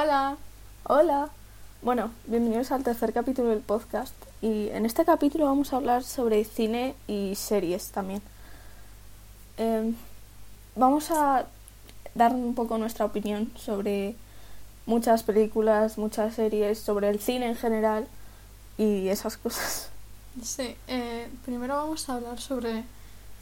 Hola. Hola. Bueno, bienvenidos al tercer capítulo del podcast y en este capítulo vamos a hablar sobre cine y series también. Em, vamos a dar un poco nuestra opinión sobre muchas películas, muchas series, sobre el cine en general y esas cosas. Sí, eh, primero vamos a hablar sobre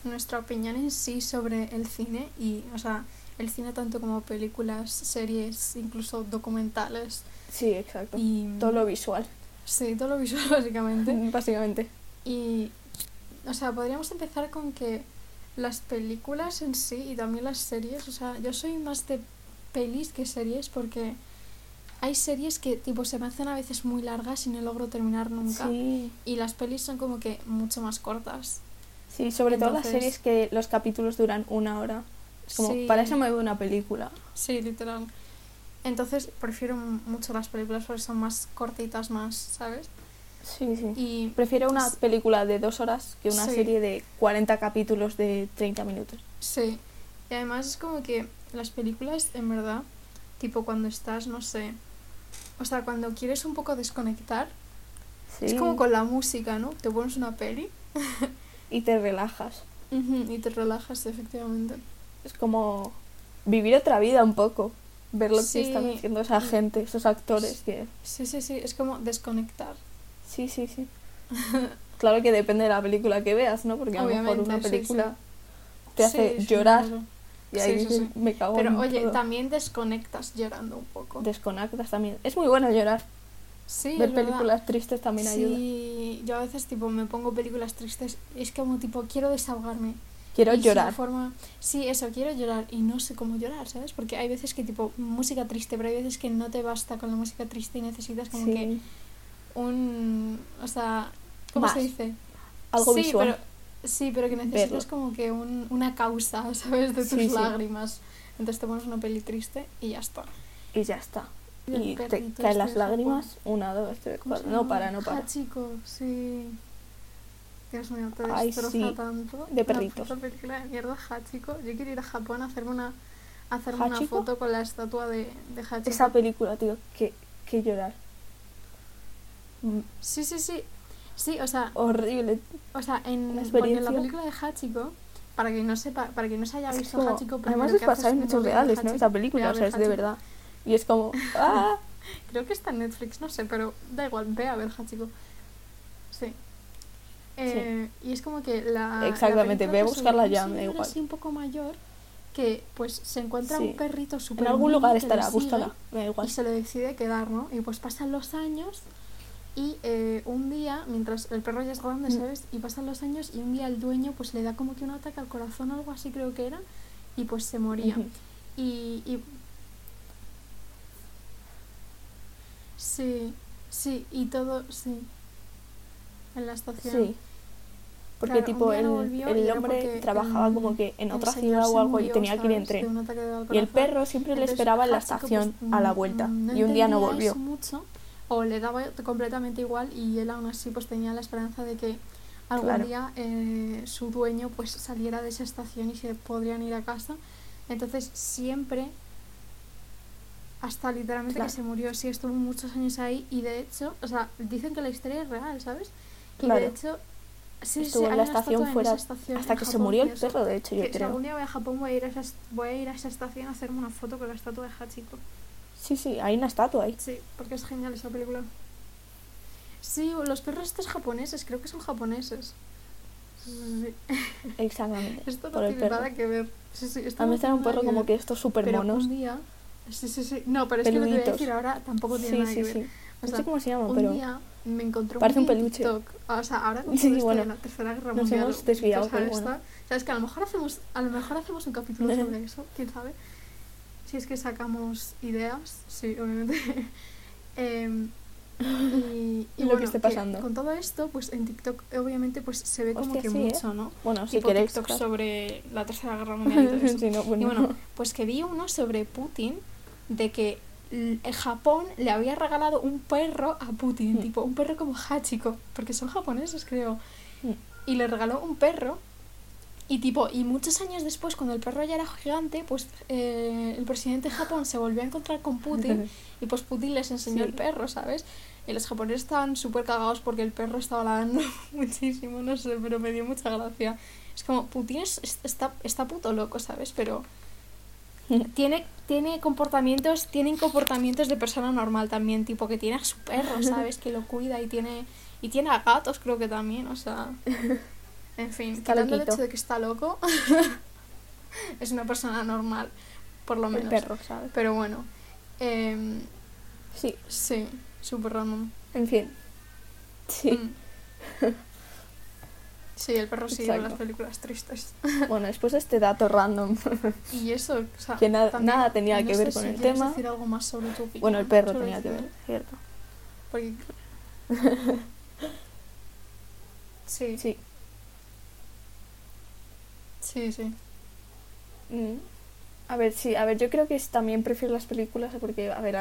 nuestra opinión en sí sobre el cine y, o sea, el cine tanto como películas, series, incluso documentales. Sí, exacto. Y, todo lo visual. Sí, todo lo visual básicamente. básicamente. Y, o sea, podríamos empezar con que las películas en sí y también las series, o sea, yo soy más de pelis que series porque hay series que tipo se me hacen a veces muy largas y no logro terminar nunca. Y las pelis son como que mucho más cortas. Sí, sobre todo las series que los capítulos duran una hora. Es como, para eso me veo una película. Sí, literal. Entonces prefiero mucho las películas porque son más cortitas, más, ¿sabes? Sí, sí. Y prefiero una película de dos horas que una serie de 40 capítulos de 30 minutos. Sí. Y además es como que las películas, en verdad, tipo cuando estás, no sé, o sea, cuando quieres un poco desconectar, es como con la música, ¿no? Te pones una peli. y te relajas. y te relajas, efectivamente. Es como vivir otra vida un poco. Ver lo que están haciendo esa gente, esos actores que... Sí, sí, sí, es como desconectar. Sí, sí, sí. claro que depende de la película que veas, ¿no? Porque a lo mejor una película te hace llorar y ahí me cago Pero oye, también desconectas llorando un poco. Desconectas también. Es muy bueno llorar. Sí, Ver películas tristes también ayuda. Sí, yo a veces tipo me pongo películas tristes es como tipo quiero desahogarme. Quiero llorar. Forma... Sí, eso, quiero llorar y no sé cómo llorar, ¿sabes? Porque hay veces que tipo música triste, pero hay veces que no te basta con la música triste y necesitas como que un... O sea, ¿cómo se dice? Algo sí, Pero, sí, pero que necesitas como que un, una causa, ¿sabes? De tus lágrimas. Entonces te pones una peli triste y ya está. Y ya está. Y, te caen este las lágrimas, una, dos, tres, cuatro. No para, no para. Ah, chico, sí. Dios mío, te destroza tanto. De perritos. La película de mierda Hachiko. Yo quiero ir a Japón a hacerme una, hacerme una foto con la estatua de, de Hachiko. Esa película, tío, que, que llorar. Sí, sí, sí. Sí, o sea. Horrible. O sea, en, la, en la película de Hachiko, para que no sepa, para que no se haya visto Hachiko, además es basada en hechos reales, ¿no? Esa película, o sea, es de verdad. Y es como. ¡Ah! Creo que está en Netflix, no sé, pero da igual, ve a ver Hachiko. Sí. Eh, y es como que la. Exactamente, ve a buscarla ya, me da igual. así un poco mayor que pues se encuentra un perrito súper. En algún lugar estará, búscala, me da igual. Y se le decide quedar, ¿no? Y pues pasan los años y eh, un día, mientras el perro ya es grande, mm. ¿sabes? Y pasan los años y un día el dueño pues le da como que un ataque al corazón o algo así creo que era y pues se moría. y, y... Sí, sí, y todo, sí. En la estación. Sí. Porque tipo el, el hombre trabajaba como que en otra ciudad o algo y tenía que ir en tren. Y el perro siempre le esperaba en la estación pues, a la vuelta. y un día no volvió. Mucho, o le daba completamente igual y él aún así pues tenía la esperanza de que algún día eh, su dueño pues saliera de esa estación y se podrían ir a casa. Entonces siempre hasta literalmente que se murió, sí estuvo muchos años ahí y de hecho, o sea, dicen que la historia es real, ¿sabes? Y de hecho Sí, estuvo en la estación fuera hasta que se murió el perro, de hecho, yo creo. Si algún día voy a Japón voy a, ir a esa, voy a ir a esa estación a hacerme una foto con la estatua de Hachiko. Sí, sí, hay una estatua ahí. Sí, porque es genial esa película. Sí, los perros estos japoneses, creo que son japoneses. Sí. Exactamente. esto no tiene nada que ver. Sí, sí, esto a mí no un perro como que estos súper monos. un día... Sí, sí, sí. No, pero es que lo que voy a decir ahora tampoco tiene nada que ver. no sé cómo se llama, un pero... Día me encontró Parece un, peluche. TikTok. O sea, ahora con sí, bueno, la tercera guerra nos mundial. Hemos desviado, pero bueno. Sabes que a lo mejor hacemos, a lo mejor hacemos un capítulo sobre eso, quién sabe. Si es que sacamos ideas, sí, obviamente. eh, y, y, lo que esté pasando. con todo esto, pues en TikTok obviamente pues se ve como que mucho, ¿eh? ¿no? Bueno, si queréis TikTok sobre la tercera guerra mundial y todo eso. sí, no, bueno. Y bueno, pues que vi uno sobre Putin de que Japón le había regalado un perro a Putin, mm. tipo un perro como Hachiko, porque son japoneses creo. Mm. Y le regaló un perro y tipo, y muchos años después, cuando el perro ya era gigante, pues eh, el presidente de Japón se volvió a encontrar con Putin y pues Putin les enseñó el perro, ¿sabes? Y los japoneses estaban súper cagados porque el perro estaba ladrando muchísimo, no sé, pero me dio mucha gracia. Es como, Putin está, está puto loco, ¿sabes? Pero tiene, tiene comportamientos, tienen comportamientos de persona normal también, tipo que tiene a su perro, ¿sabes? Que lo cuida y tiene, y tiene a gatos creo que también, o sea... En fin, está quitando el hecho de que está loco, es una persona normal, por lo menos. El perro, ¿sabes? Pero bueno. Eh, sí. Sí, súper random. En fin. Sí. Mm. Sí, el perro sigue en las películas tristes. Bueno, después de este dato random. Y eso, o sea, que nada tenía que ver con el tema. decir algo más sobre tu Bueno, el perro tenía que ver, cierto. Porque... sí. Sí. Sí, sí. Mm. A ver, sí, a ver, yo creo que también prefiero las películas porque, a ver,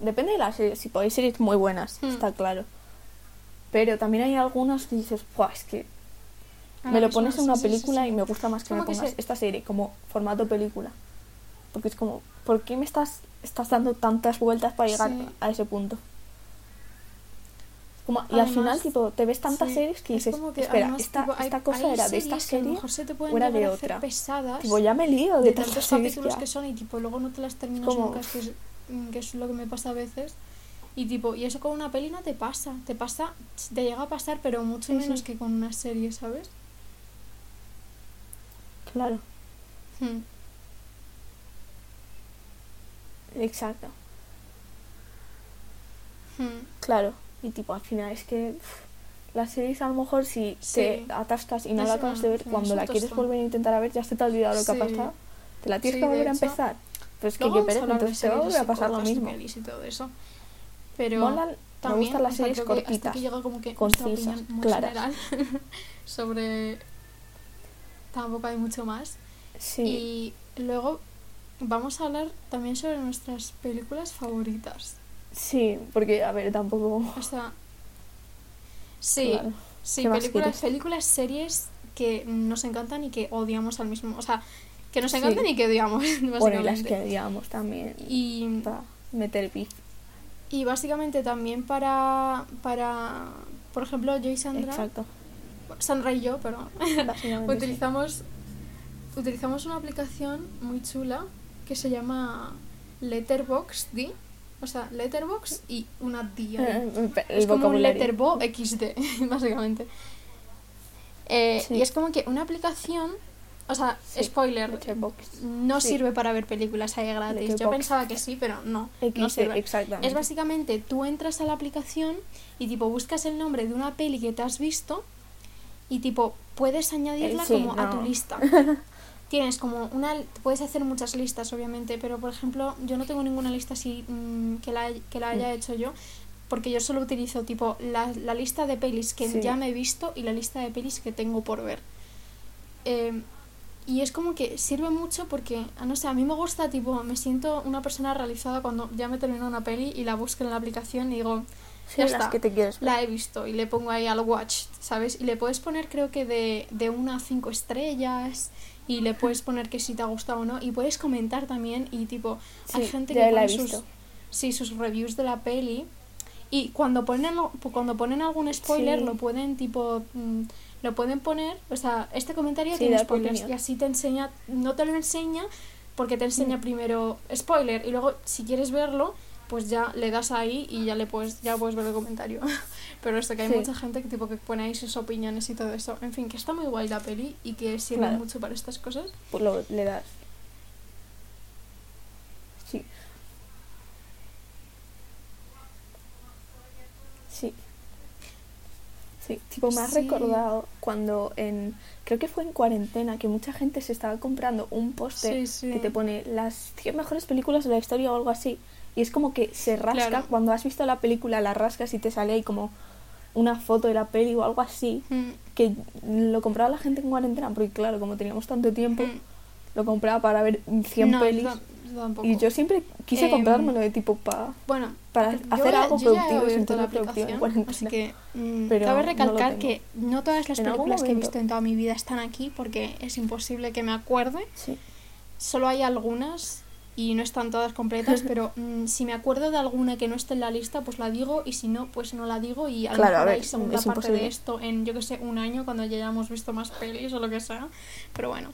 depende de las series, si podéis series muy buenas, hmm. está claro. Pero también hay algunas que dices, es que me lo pones en una película y me gusta más que me pongas esta serie como formato película. Porque es como, ¿por qué me estás, estás dando tantas vueltas para llegar a ese punto? Como, y al final, tipo, te ves tantas series que dices, espera, esta, esta cosa era de esta serie o era de otra. Pesadas tipo, ya me lío de, de tantos capítulos que, son y tipo, luego no te las terminas nunca, que es, mm, que es lo que me pasa a veces. Y tipo, y eso con una peli no te pasa, te pasa, te llega a pasar, pero mucho menos que con una serie, ¿sabes? Claro. Hmm. Exacto. Hmm. Claro. Y tipo, al final es que la serie a lo mejor si te atascas y no la acabas de ver, cuando la quieres volver a intentar a ver, ya se te ha olvidado lo que ha pasado. Te la tienes que volver a empezar. Pero es que qué pereza, entonces se va a volver a pasar lo mismo. Y todo eso. Pero me gustan las series cortitas, que llega como que concisas, claras. sobre... Tampoco hay mucho más. Y luego vamos a hablar también sobre nuestras películas favoritas. Sí, porque, a ver, tampoco... O sea... Sí, sí, películas, películas, series que nos encantan y que odiamos al mismo... O sea, que nos encantan y que odiamos. Bueno, y las que odiamos también. Y... Para meter beef. Y básicamente también para, para por ejemplo, yo y Sandra... Exacto. Sandra y yo, perdón. utilizamos, utilizamos una aplicación muy chula que se llama Letterboxd o sea, letterbox y una D. Eh, es como un letterbo XD, básicamente. Eh, y es como que una aplicación, o sea, spoiler, no sirve para ver películas ahí gratis. Yo pensaba que sí, pero no, no sirve. Es básicamente, tú entras a la aplicación y tipo buscas el nombre de una peli que te has visto y tipo puedes añadirla eh, como a tu lista. tienes como una puedes hacer muchas listas obviamente pero por ejemplo yo no tengo ninguna lista así mm, que, la, que la haya mm. hecho yo porque yo solo utilizo tipo la, la lista de pelis que ya me he visto y la lista de pelis que tengo por ver em, y es como que sirve mucho porque ah, no sé a mí me gusta tipo me siento una persona realizada cuando ya me termino una peli y la busco en la aplicación y digo ya está, que te quieres la he visto y le pongo ahí al watch sabes y le puedes poner creo que de, de una a cinco estrellas y le puedes poner que si te ha gustado o no. Y puedes comentar también y tipo hay gente que pone sus, sí, sus reviews de la peli y cuando ponen cuando ponen algún spoiler lo pueden tipo mm, lo pueden poner o sea este comentario tiene spoilers y así te enseña no te lo enseña porque te enseña mm. primero spoiler y luego si quieres verlo pues ya le das ahí y ya le puedes ya puedes ver el comentario. Pero esto que hay mucha gente que tipo que pone ahí sus opiniones y todo eso. En fin que está muy guay la peli y que sirve mucho para estas cosas. Pues lo le das. Sí. Sí. Sí, tipo, me has recordado cuando en. Creo que fue en cuarentena que mucha gente se estaba comprando un póster que te pone las 100 mejores películas de la historia o algo así. Y es como que se rasca, cuando has visto la película la rascas y te sale ahí como una foto de la peli o algo así, mm. que lo compraba la gente en cuarentena, porque claro, como teníamos tanto tiempo, mm. lo compraba para ver 100 pelis tampoco. Y yo siempre quise Em, comprármelo de tipo pa, Bueno, para hacer ya- algo productivo sin tener productivo en aplicación, cuarentena. así que mm, Pero cabe no recalcar tengo. que no todas las películas que he visto en toda mi vida están aquí porque es imposible que me acuerde. Sí. Solo hay algunas y no están todas completas, pero mm, si me acuerdo de alguna que no esté en la lista, pues la digo y si no, pues no la digo y a lo Claro, mejor ver, hay segunda parte de esto en, yo que sé, un año cuando ya hayamos visto más pelis o lo que sea. Pero bueno.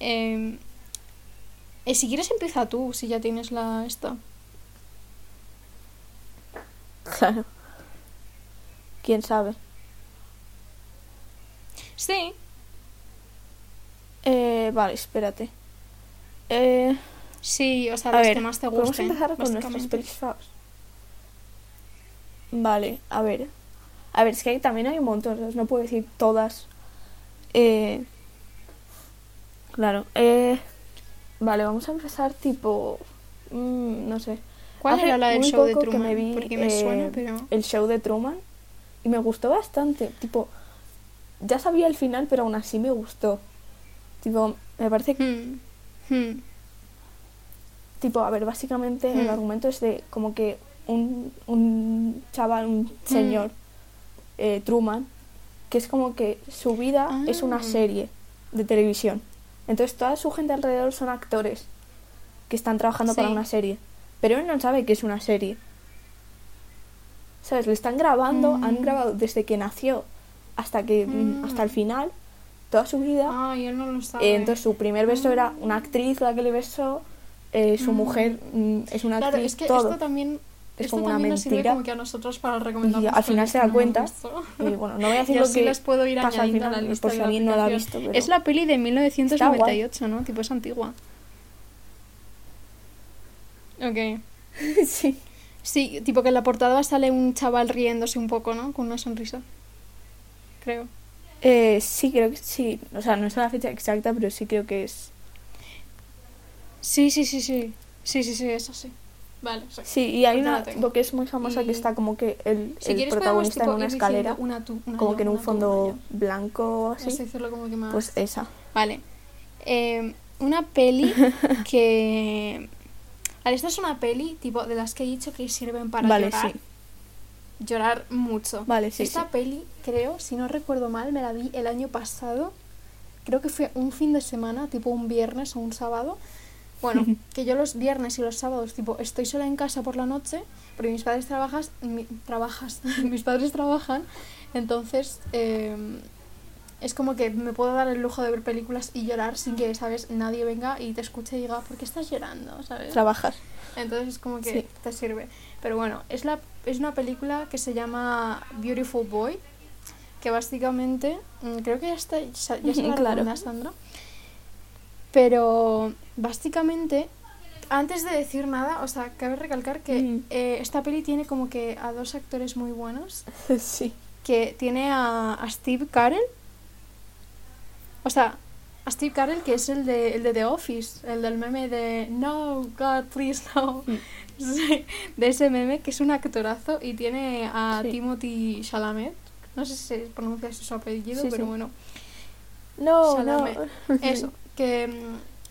eh, eh, si quieres empieza tú, si ya tienes la esta. Claro. ¿Quién sabe? Sí, Eh, vale, espérate. Eh, sí, o sea, a las ver, que más te gusten. empezar con nuestros básicamente. pelis favs. Vale, a ver. A ver, es que hay- también hay un montón, no puedo decir todas. Eh, claro. Eh, vale, vamos a empezar tipo... mm, no sé. ¿Cuál Hace era la del show de Truman? me vi, Porque me eh, suena, pero... El show de Truman. Y me gustó bastante. Tipo, ya sabía el final, pero aún así me gustó. Tipo, me parece que Hmm, hmm, Tipo, a ver, básicamente el Hmm. argumento es de como que un, un chaval, un señor, eh, Truman, que es como que su vida es una Ah. serie de televisión. Entonces toda su gente alrededor son actores que están trabajando para una serie. Pero él no sabe que es una serie. ¿Sabes? Le están grabando, han Mm. grabado desde que nació hasta que Mm. hasta el final, toda su vida. Ay, él no lo sabe. Eh, entonces su primer beso era una actriz la que le besó, eh, su Mm. mujer mm, es una Claro, actriz, es que todo. esto también... Es esto como una también nos sirve mentira. como que a nosotros para recomendar Y al final se da cuenta. Y bueno, no voy a decir y lo que les puedo ir pasa al a la lista por si alguien no la ha visto. Pero... Es la peli de 1998, ¿no? Tipo, es antigua. Ok. sí. Sí, tipo que en la portada sale un chaval riéndose un poco, ¿no? Con una sonrisa. Creo. Eh, sí, creo que sí. O sea, no es la fecha exacta, pero sí creo que es. Sí, sí, sí, sí. Sí, sí, sí, eso sí. Vale, sí. Sí, y hay Pues una tipo que es muy famosa Y- que está como que el, Si el quieres podemos, protagonista tipo, en una ir diciendo escalera, una tú, una como yo, que en un una tú, una fondo yo. blanco o Vamos a así. decirlo como que más... Pues esa. Vale. Eh, una peli que... Vale, esta es una peli, tipo, de las que he dicho que sirven para vale, llorar. sí. Llorar mucho. Vale, sí, Esta sí. peli, creo, si no recuerdo mal, me la vi el año pasado. Creo que fue un fin de semana, tipo un viernes o un sábado. Bueno, que yo los viernes y los sábados, tipo, estoy sola en casa por la noche, porque mis padres trabajas, mi- trabajas, mis padres trabajan, entonces eh, es como que me puedo dar el lujo de ver películas y llorar sin que, ¿sabes? Nadie venga y te escuche y diga, ¿por qué estás llorando? ¿Sabes? Trabajas. Entonces es como que Sí. te sirve. Pero bueno, es, la, es una película que se llama Beautiful Boy, que básicamente, mm, creo que ya está, ya, la Claro. Sandra. Pero básicamente, antes de decir nada, o sea, cabe recalcar que Mm. eh, esta peli tiene como que a dos actores muy buenos, sí. que tiene a, a Steve Carell, o sea, a Steve Carell que es el de, el de The Office, el del meme de No, God, please no. Mm. Sí, de ese meme, que es un actorazo, y tiene a Sí. Timothy Chalamet. No sé si se pronuncia su apellido, Sí, pero bueno. No, Chalamet. no. Eso, que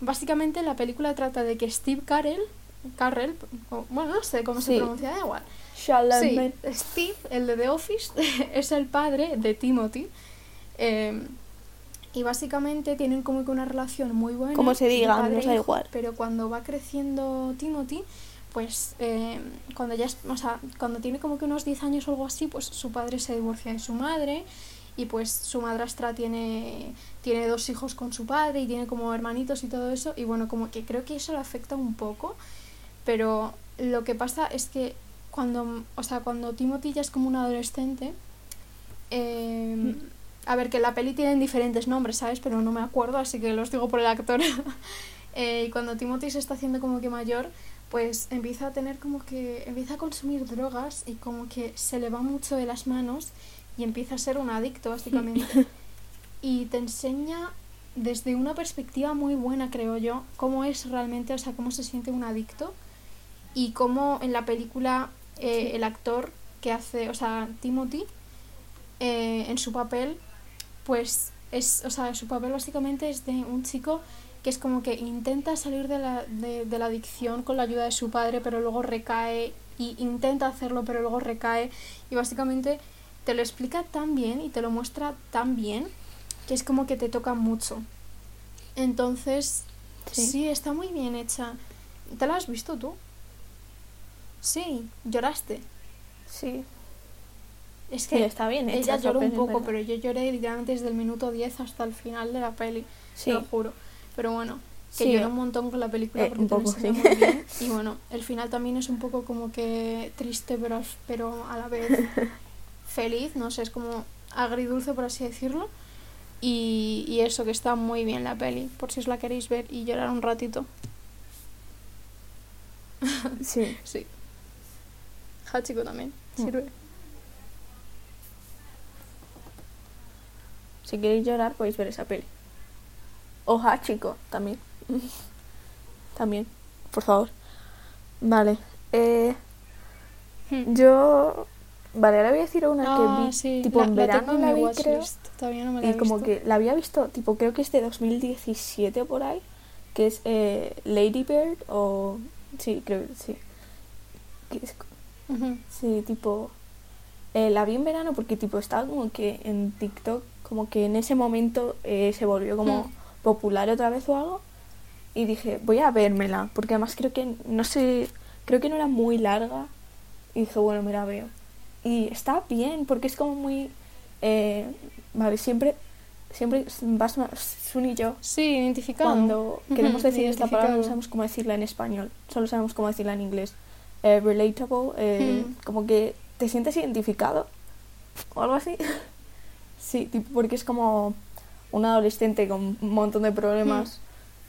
básicamente la película trata de que Steve Carell, Carrell, bueno, no sé cómo se pronuncia, da igual. Sí. Steve, el de The Office, es el padre de Timothy. eh, y básicamente tienen como que una relación muy buena. Como se diga, e da hijo, igual. Pero cuando va creciendo Timothy, pues eh, cuando ya es, o sea, cuando tiene como que unos 10 años o algo así, pues su padre se divorcia de su madre y pues su madrastra tiene, tiene dos hijos con su padre y tiene como hermanitos y todo eso y bueno, como que creo que eso le afecta un poco, pero lo que pasa es que cuando, o sea, cuando Timothy ya es como un adolescente, eh, a ver, que la peli tienen diferentes nombres, ¿sabes? Pero no me acuerdo, así que los digo por el actor. Eh, y cuando Timothy se está haciendo como que mayor, pues empieza a tener como que, empieza a consumir drogas y como que se le va mucho de las manos y empieza a ser un adicto, básicamente. y te enseña desde una perspectiva muy buena, creo yo, cómo es realmente, o sea, cómo se siente un adicto y cómo en la película eh, el actor que hace, o sea, Timothy, eh, en su papel, pues es, o sea, su papel básicamente es de un chico que es como que intenta salir de la, de, de la adicción con la ayuda de su padre, pero luego recae y intenta hacerlo, pero luego recae. Y básicamente te lo explica tan bien y te lo muestra tan bien que es como que te toca mucho. Entonces, sí, está muy bien hecha. ¿Te la has visto tú? Sí, lloraste. Sí. Es Sí, que está bien hecha ella lloró un poco, pero yo lloré literalmente desde el minuto 10 hasta el final de la peli. Sí. Te lo juro. Pero bueno, que Sí, lloré un montón con la película eh, porque un poco, sí. muy bien. Y bueno, el final también es un poco como que triste, pero, pero a la vez feliz, no sé, es como agridulce por así decirlo. Y, y eso, que está muy bien la peli, por si os la queréis ver y llorar un ratito. Sí. Sí. Hachiko también, sirve. Si queréis llorar, podéis ver esa peli. Oja, chico, también. también, por favor. Vale. Eh, Hmm. yo. Vale, ahora voy a decir una Ah, que vi. sí, Tipo, la- en verano la vi, creo. watchlist. Todavía no me la Y como que la había visto, tipo, creo que es de 2017 o por ahí. Que es eh, Lady Bird o. Sí, creo que sí. Que Ujú. Sí, tipo. eh, la vi en verano porque, tipo, estaba como que en TikTok, como que en ese momento eh, se volvió como Hmm. popular otra vez o algo. Y dije, voy a vérmela, porque además creo que, no sé, creo que no era muy larga. Y dije, bueno, me la veo. Y está bien, porque es como muy. eh, vale, siempre. Siempre vas más. Sun y yo. Sí, identificado. Cuando queremos decir esta palabra, no sabemos cómo decirla en español, solo sabemos cómo decirla en inglés. Eh, relatable, eh, Mm. como que te sientes identificado o algo así. sí, tipo, porque es como un adolescente con un montón de problemas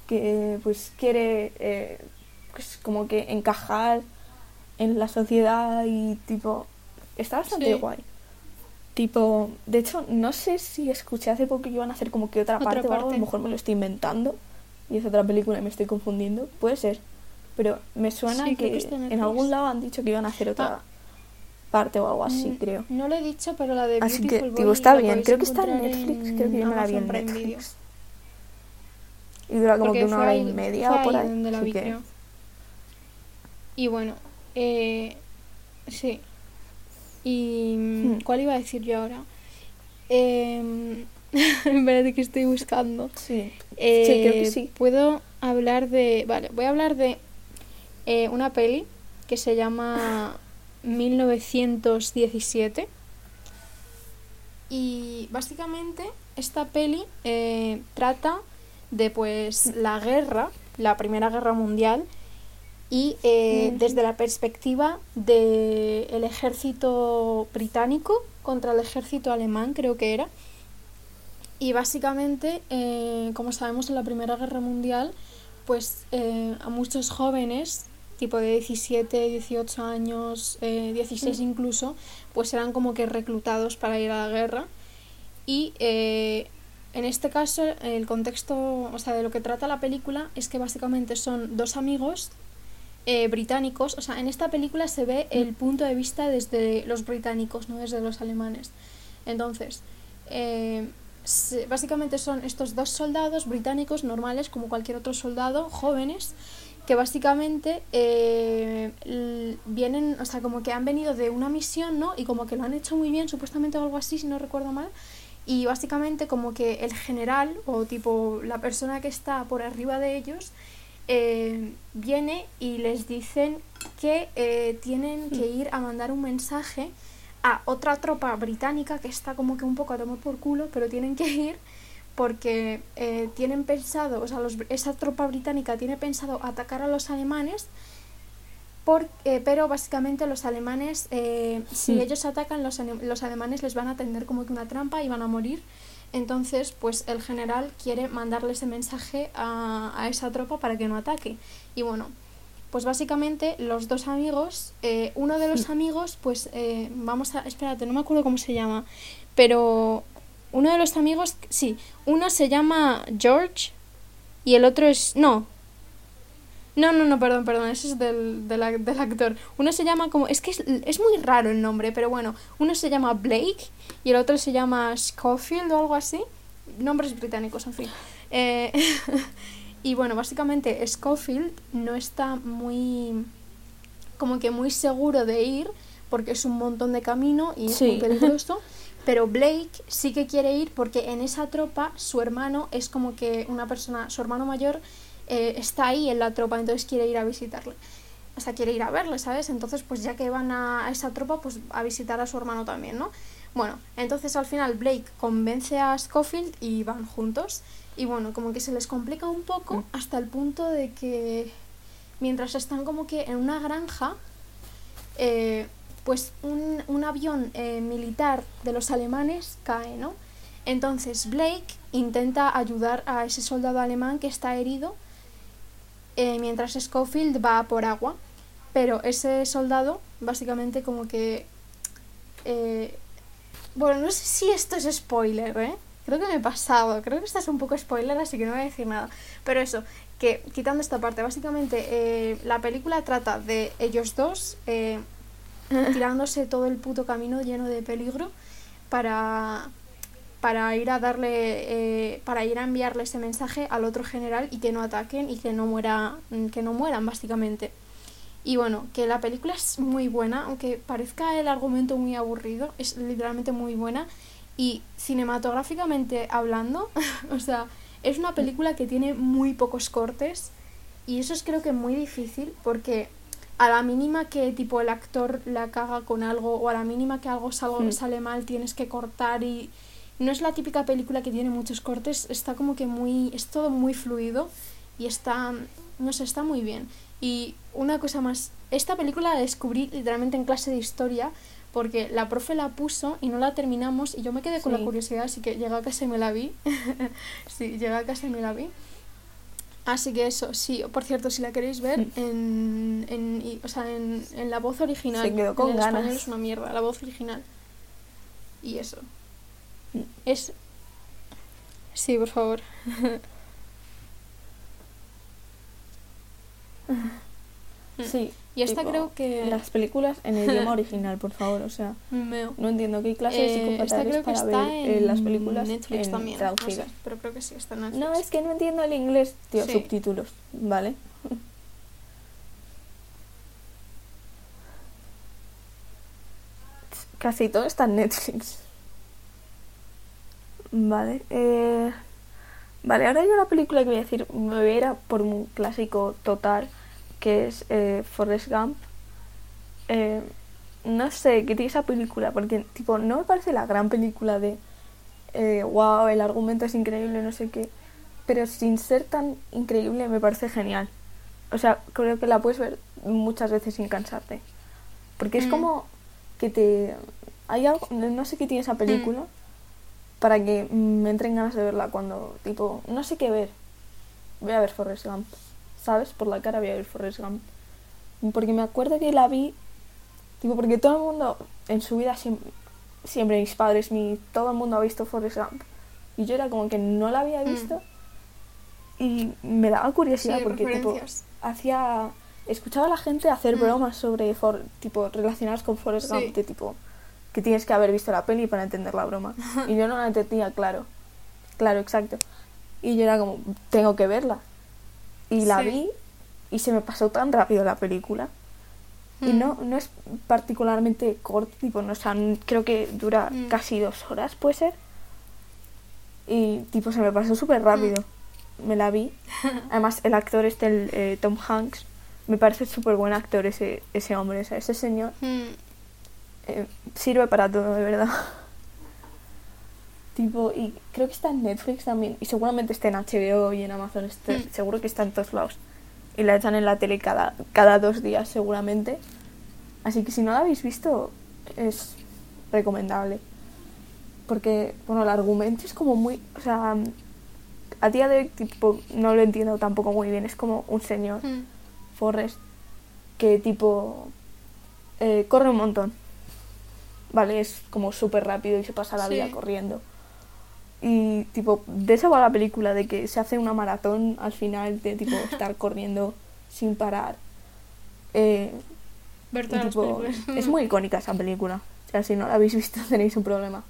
que pues quiere eh, pues, como que encajar en la sociedad y tipo está bastante Sí. guay. Tipo, de hecho, no sé si escuché hace poco que iban a hacer como que otra, Otra parte, o algo, a parte. lo mejor me lo estoy inventando y es otra película y me estoy confundiendo, puede ser. Pero me suena Sí, que, en algún lado han dicho que iban a hacer otra Ah. parte o algo así, Mm, creo. No lo he dicho, pero la de Así Beautiful que, digo, está bien. Creo que está en Netflix. Creo que yo me la vi en Netflix. Y dura como Porque que una hora y media o por ahí. donde la vi, que- creo. Y bueno, eh, sí. ¿Y mm, Hmm. cuál iba a decir yo ahora? Eh, espérate que estoy buscando. Sí. Eh, Sí, creo que sí. Puedo hablar de. Vale, voy a hablar de eh, una peli que se llama 1917. Y básicamente esta peli eh, trata de pues la guerra, la Primera Guerra Mundial, y eh, desde la perspectiva del ejército británico contra el ejército alemán, creo que era. Y básicamente, eh, como sabemos en la Primera Guerra Mundial, pues eh, a muchos jóvenes, tipo de 17, 18 años, eh, 16 Mm. incluso, pues eran como que reclutados para ir a la guerra. Y en este caso, el contexto, o sea, de lo que trata la película es que básicamente son dos amigos eh, británicos. O sea, en esta película se ve el punto de vista desde los británicos, no desde los alemanes. Entonces, eh, se- básicamente son estos dos soldados británicos normales, como cualquier otro soldado, jóvenes, que básicamente eh, vienen, o sea, como que han venido de una misión, ¿no? Y como que lo han hecho muy bien, supuestamente o algo así, si no recuerdo mal. Y básicamente como que el general o tipo la persona que está por arriba de ellos eh, viene y les dicen que eh, tienen que ir a mandar un mensaje a otra tropa británica que está como que un poco a tomar por culo, pero tienen que ir porque eh, tienen pensado, o sea, los- esa tropa británica tiene pensado atacar a los alemanes, por, eh, pero básicamente los alemanes, eh, si Hmm. ellos atacan, los, los alemanes les van a tender como que una trampa y van a morir. Entonces, pues el general quiere mandarle ese mensaje a, a esa tropa para que no ataque. Y bueno, pues básicamente los dos amigos, eh, uno de los amigos, pues eh, vamos a, espérate, no me acuerdo cómo se llama, pero uno de los amigos, sí, uno se llama George y el otro es, no, no, no, no, perdón, perdón, ese es del, del, del actor. Uno se llama como, es que es, es muy raro el nombre, pero bueno, uno se llama Blake y el otro se llama Schofield o algo así. Nombres británicos, en fin. Eh, Y bueno, básicamente Schofield no está muy como que muy seguro de ir porque es un montón de camino y es muy peligroso. Pero Blake sí que quiere ir porque en esa tropa su hermano es como que una persona, su hermano mayor eh, está ahí en la tropa, entonces quiere ir a visitarle. O sea, quiere ir a verle, ¿sabes? Entonces, pues ya que van a esa tropa, pues a visitar a su hermano también, ¿no? Bueno, entonces al final Blake convence a Schofield y van juntos. Y bueno, como que se les complica un poco mm. hasta el punto de que mientras están como que en una granja, eh, pues un, un avión eh, militar de los alemanes cae, ¿no? Entonces Blake intenta ayudar a ese soldado alemán que está herido eh, mientras Schofield va por agua. Pero ese soldado básicamente como que... bueno, no sé si esto es spoiler, ¿eh? Creo que me he pasado, creo que esto es un poco spoiler, así que no voy a decir nada. Pero eso, que quitando esta parte, básicamente eh, la película trata de ellos dos eh, tirándose todo el puto camino lleno de peligro para, para ir a darle, eh, para ir a enviarle ese mensaje al otro general y que no ataquen y que no muera, que no mueran básicamente. Y bueno, que la película es muy buena, aunque parezca el argumento muy aburrido, es literalmente muy buena. Y cinematográficamente hablando, o sea, es una película que tiene muy pocos cortes y eso es creo que muy difícil porque a la mínima que tipo el actor la caga con algo o a la mínima que algo mm. sale mal tienes que cortar y no es la típica película que tiene muchos cortes, está como que muy es todo muy fluido y está no sé, está muy bien. Y una cosa más, esta película la descubrí literalmente en clase de historia porque la profe la puso y no la terminamos y yo me quedé con la curiosidad, así que llegué a casa y me la vi. sí, llegué a casa y me la vi. Así que eso, sí, por cierto, si la queréis ver, en, en, o sea, en, en la voz original. Se quedó con en ganas. español es una mierda, la voz original. Y eso. Es... Sí, por favor. sí. Y esta creo que... Las películas en el idioma original, por favor, o sea... No entiendo qué clase de eh, creo que para está ver en las películas Netflix en también, traducidas. pero creo que sí, está en Netflix. No, es que no entiendo el inglés, tío, Sí. subtítulos, ¿vale? Casi todo está en Netflix. Vale, eh... Vale, ahora yo la película que voy a decir me voy a ir a por un clásico total que es eh, Forrest Gump. Eh, no sé qué tiene esa película, porque tipo no me parece la gran película de eh, wow, el argumento es increíble, no sé qué, pero sin ser tan increíble me parece genial. O sea, creo que la puedes ver muchas veces sin cansarte. Porque es Mm. como que te... Hay algo, no sé qué tiene esa película, para que me entren ganas de verla cuando, tipo, no sé qué ver. Voy a ver Forrest Gump. ¿Sabes? Por la cara voy a ver Forrest Gump. Porque me acuerdo que la vi, tipo, porque todo el mundo en su vida siempre, siempre mis padres, mi, todo el mundo ha visto Forrest Gump. Y yo era como que no la había Mm. visto. Y me daba curiosidad Sí, porque tipo hacía escuchaba a la gente hacer Mm. bromas sobre For- tipo relacionadas con Forrest Sí. Gump de tipo que tienes que haber visto la peli para entender la broma. Y yo no la entendía claro. Claro exacto. Y yo era como tengo que verla. Y la Sí. vi y se me pasó tan rápido la película. Y Mm. no no es particularmente corto tipo no o sea, creo que dura Mm. casi dos horas puede ser. Y tipo se me pasó súper rápido. Me la vi. Además el actor este el, eh, Tom Hanks me parece súper buen actor ese ese hombre o sea, ese señor. Mm, eh, sirve para todo de verdad. Tipo y creo que está en Netflix también y seguramente está en HBO y en Amazon este- Mm. seguro que está en todos lados. Y la echan en la tele cada cada dos días seguramente. Así que si no la habéis visto es recomendable. Porque bueno el argumento es como muy o sea a día de hoy tipo no lo entiendo tampoco muy bien. Es como un señor mm, Forrest que tipo eh, corre un montón vale es como súper rápido y se pasa la Sí. vida corriendo. Y tipo de eso va la película de que se hace una maratón al final de tipo estar corriendo sin parar. Eh, y, tipo, es muy icónica esa película. O sea si no la habéis visto tenéis un problema.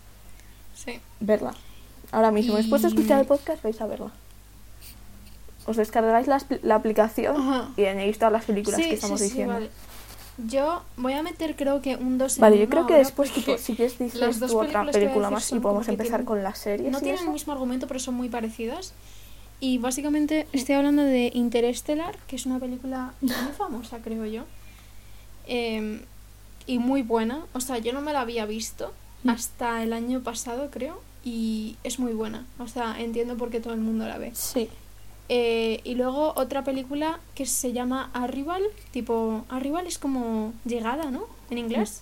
Sí. verla ahora mismo. Después de escuchar el podcast vais a verla. Os descargáis la, la aplicación y añadís todas las películas que estamos diciendo. vale. Yo voy a meter creo que un dos Vale, yo creo que después, tipo, si quieres dices tú otra película más y podemos empezar con las series. No tienen el mismo argumento, pero son muy parecidas. Y básicamente estoy hablando de Interstellar, que es una película muy famosa, creo yo. Em, y muy buena. O sea, yo no me la había visto mm. hasta el año pasado, creo. Y es muy buena. O sea, entiendo por qué todo el mundo la ve. Sí. Eh, y luego otra película que se llama Arrival, tipo, Arrival es como llegada, ¿no? En inglés.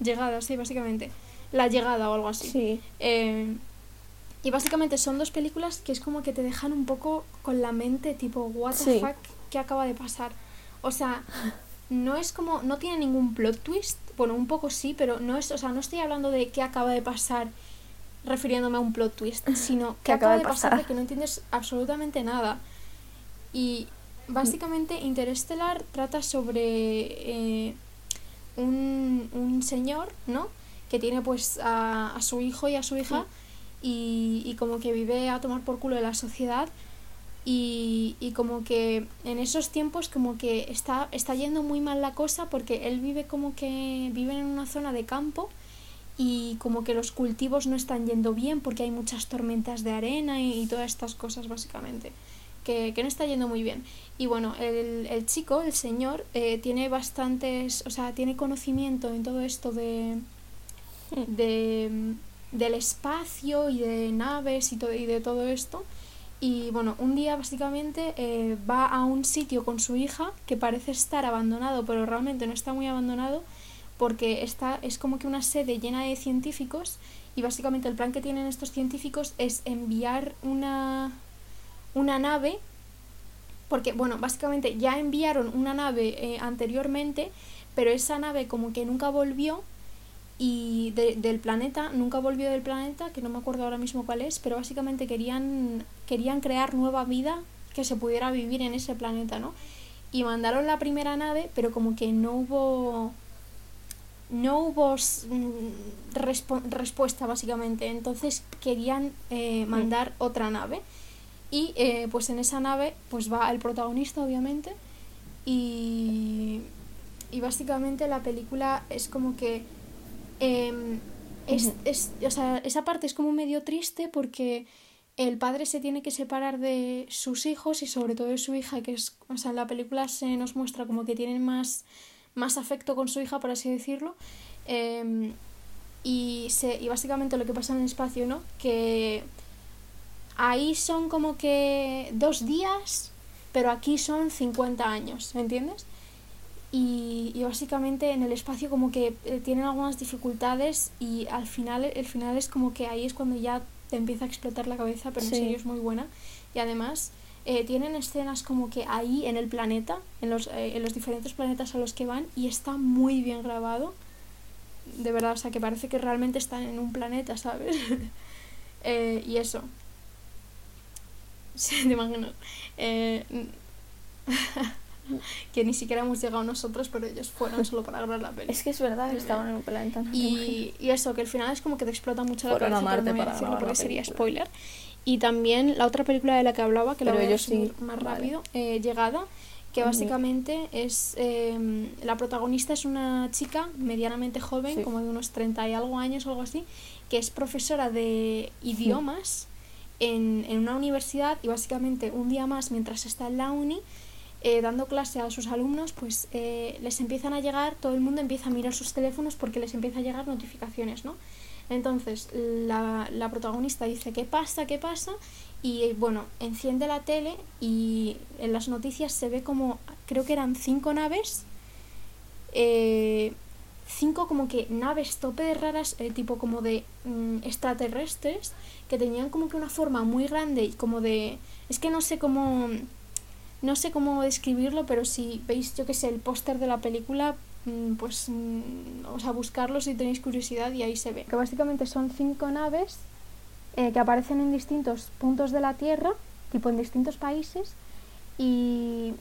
Llegada, sí, básicamente. La llegada o algo así. Sí. Eh, y básicamente son dos películas que es como que te dejan un poco con la mente, tipo, what the fuck, ¿qué acaba de pasar? O sea, no es como, no tiene ningún plot twist, bueno, un poco sí, pero no es, o sea, no estoy hablando de qué acaba de pasar refiriéndome a un plot twist, sino que acaba de pasar de que no entiendes absolutamente nada. Y básicamente Interestelar trata sobre eh, un, un, señor, ¿no? Que tiene pues a, a su hijo y a su hija y, y, como que vive a tomar por culo de la sociedad y, y, como que en esos tiempos como que está, está yendo muy mal la cosa porque él vive como que vive en una zona de campo y como que los cultivos no están yendo bien porque hay muchas tormentas de arena y, todas estas cosas básicamente. Que, que, no está yendo muy bien. Y bueno, el, el chico, el señor, eh, tiene bastantes, o sea, tiene conocimiento en todo esto de, de del espacio y de naves y, todo, y de todo esto. Y bueno, un día básicamente eh, va a un sitio con su hija que parece estar abandonado, pero realmente no está muy abandonado porque esta es como que una sede llena de científicos y básicamente el plan que tienen estos científicos es enviar una, una nave, porque bueno, básicamente ya enviaron una nave eh, anteriormente, pero esa nave como que nunca volvió y del planeta, nunca volvió del planeta, que no me acuerdo ahora mismo cuál es, pero básicamente querían, querían crear nueva vida que se pudiera vivir en ese planeta, ¿no? Y mandaron la primera nave, pero como que no hubo no hubo mm, respuesta básicamente, entonces querían eh, mm. mandar otra nave. Y eh, pues en esa nave pues va el protagonista obviamente. Y, y básicamente la película es como que em, es, es, o sea, esa parte es como medio triste porque el padre se tiene que separar de sus hijos y sobre todo de su hija que es, o sea, en la película se nos muestra como que tienen más más afecto con su hija, por así decirlo. Em, y, se, y básicamente lo que pasa en el espacio, ¿no? Que ahí son como que dos días, pero aquí son 50 años, ¿me entiendes? Y, y, básicamente en el espacio como que eh, tienen algunas dificultades y al final el final es como que ahí es cuando ya te empieza a explotar la cabeza, pero en serio es muy buena. Y además eh, tienen escenas como que ahí en el planeta, en los, eh, en los diferentes planetas a los que van, y está muy bien grabado. De verdad, o sea, que parece que realmente están en un planeta, ¿sabes? eh, y eso. Sí, te imagino. Eh, que ni siquiera hemos llegado nosotros, pero ellos fueron solo para grabar la peli. Es que es verdad que estaban en un planeta. Y, y, eso, que al final es como que te explota mucho la cabeza, Marte para decirlo porque sería spoiler. Y también la otra película de la que hablaba, que la voy a sí. más rápido, eh, Llegada, que básicamente es em, la protagonista es una chica medianamente joven, como de unos 30 y algo años o algo así, que es profesora de idiomas en, en, una universidad y básicamente un día más mientras está en la uni eh, dando clase a sus alumnos, pues eh, les empiezan a llegar, todo el mundo empieza a mirar sus teléfonos porque les empieza a llegar notificaciones, ¿no? Entonces la, protagonista dice, ¿qué pasa? ¿Qué pasa? Y bueno, enciende la tele y en las noticias se ve como, creo que eran cinco naves, eh, cinco como que naves tope raras, eh, tipo como de mm, extraterrestres, que tenían como que una forma muy grande y como de... Es que no sé cómo... No sé cómo describirlo, pero si veis, yo que sé, el póster de la película, pues mm, o sea, buscarlo si tenéis curiosidad y ahí se ve. Que básicamente son cinco naves eh, que aparecen en distintos puntos de la Tierra, tipo en distintos países, y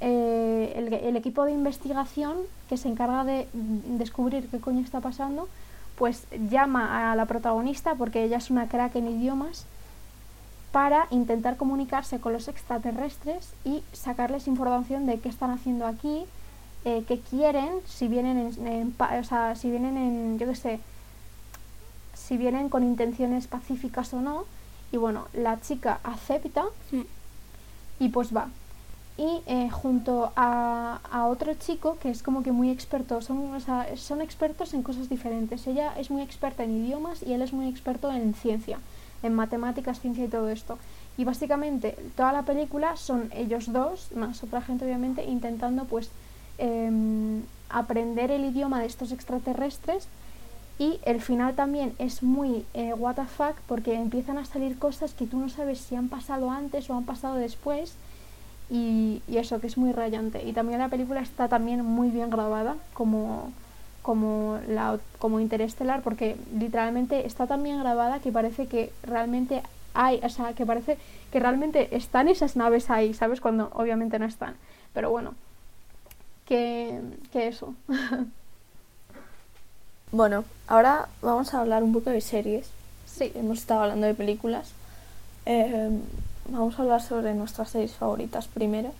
eh, el, el, equipo de investigación que se encarga de descubrir qué coño está pasando, pues llama a la protagonista porque ella es una crack en idiomas para intentar comunicarse con los extraterrestres y sacarles información de qué están haciendo aquí, eh, qué quieren, si vienen en, o sea, si vienen en, yo qué sé, si vienen con intenciones pacíficas o no. Y bueno, la chica acepta y pues va. Y eh, junto a, a, otro chico que es como que muy experto, son, o sea, son expertos en cosas diferentes. Ella es muy experta en idiomas y él es muy experto en ciencia, en matemáticas, ciencia y todo esto. Y básicamente toda la película son ellos dos, más otra gente obviamente, intentando pues em, aprender el idioma de estos extraterrestres y el final también es muy eh, what the fuck porque empiezan a salir cosas que tú no sabes si han pasado antes o han pasado después y, eso que es muy rayante. Y también la película está también muy bien grabada como como la como interestelar porque literalmente está tan bien grabada que parece que realmente hay o sea que parece que realmente están esas naves ahí sabes cuando obviamente no están. Pero bueno que, que eso Bueno, ahora vamos a hablar un poco de series. Sí. Hemos estado hablando de películas. Eh, vamos a hablar sobre nuestras series favoritas primero.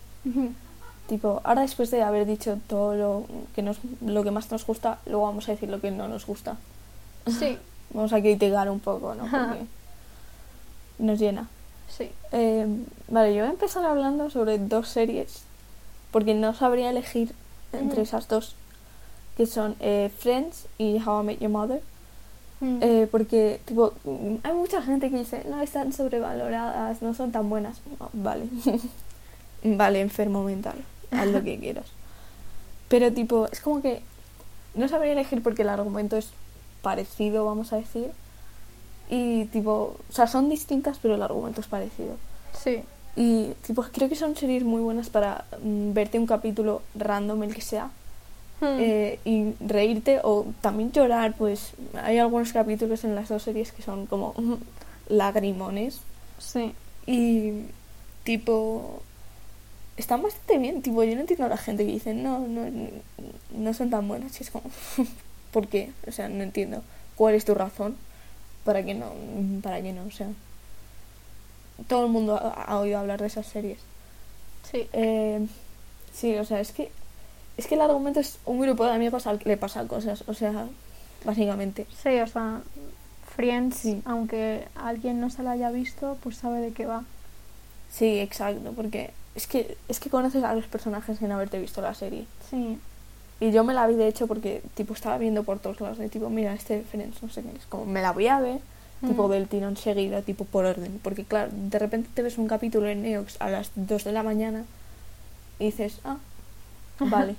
Tipo, ahora después de haber dicho todo lo que, nos, lo que más nos gusta, luego vamos a decir lo que no nos gusta. Sí. vamos a criticar un poco, ¿no? Porque nos llena. Sí. Eh, vale, yo voy a empezar hablando sobre dos series, porque no sabría elegir entre esas dos que son eh, Friends y How I Met Your Mother. Mm. Eh, porque, tipo, hay mucha gente que dice, no, están sobrevaloradas, no son tan buenas. vale. vale, enfermo mental. Haz lo que quieras. Pero, tipo, es como que no sabría elegir porque el argumento es parecido, vamos a decir. Y, tipo, o sea, son distintas, pero el argumento es parecido. Sí. Y, tipo, creo que son series muy buenas para mm, verte un capítulo random, el que sea Hmm. Eh, y reírte o también llorar, pues hay algunos capítulos en las dos series que son como lagrimones. Sí. Y tipo están bastante bien, tipo yo no entiendo a la gente que dice no, no, no son tan buenas, y es como ¿por qué? O sea, no entiendo. ¿Cuál es tu razón para que no, para que no, o sea, todo el mundo ha, oído hablar de esas series. Sí. Eh, sí, o sea, es que es que el argumento es un grupo de amigos al que le pasan cosas, o sea, básicamente. Sí, o sea, Friends, aunque alguien no se la haya visto, pues sabe de qué va. Sí, exacto, porque es que es que conoces a los personajes sin haberte visto la serie. Sí. Y yo me la vi de hecho porque tipo estaba viendo por todos lados de tipo, mira, este Friends, no sé qué, es como me la voy a ver, tipo mm. del tirón seguido, tipo por orden, porque claro, de repente te ves un capítulo en Neox a las 2 de la mañana y dices, "Ah, Vale.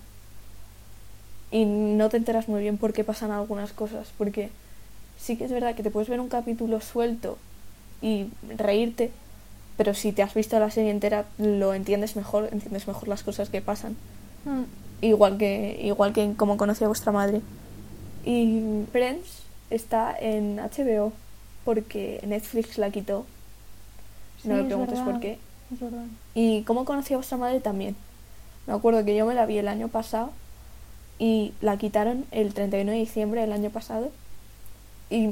y no te enteras muy bien por qué pasan algunas cosas, porque sí que es verdad que te puedes ver un capítulo suelto y reírte, pero si te has visto la serie entera lo entiendes mejor, entiendes mejor las cosas que pasan. Mm. Igual que igual que como conocí a vuestra madre. Y Friends está en HBO porque Netflix la quitó. no me preguntes por qué. Y como conocí a vuestra madre también. Me acuerdo que yo me la vi el año pasado y la quitaron el 31 de diciembre del año pasado y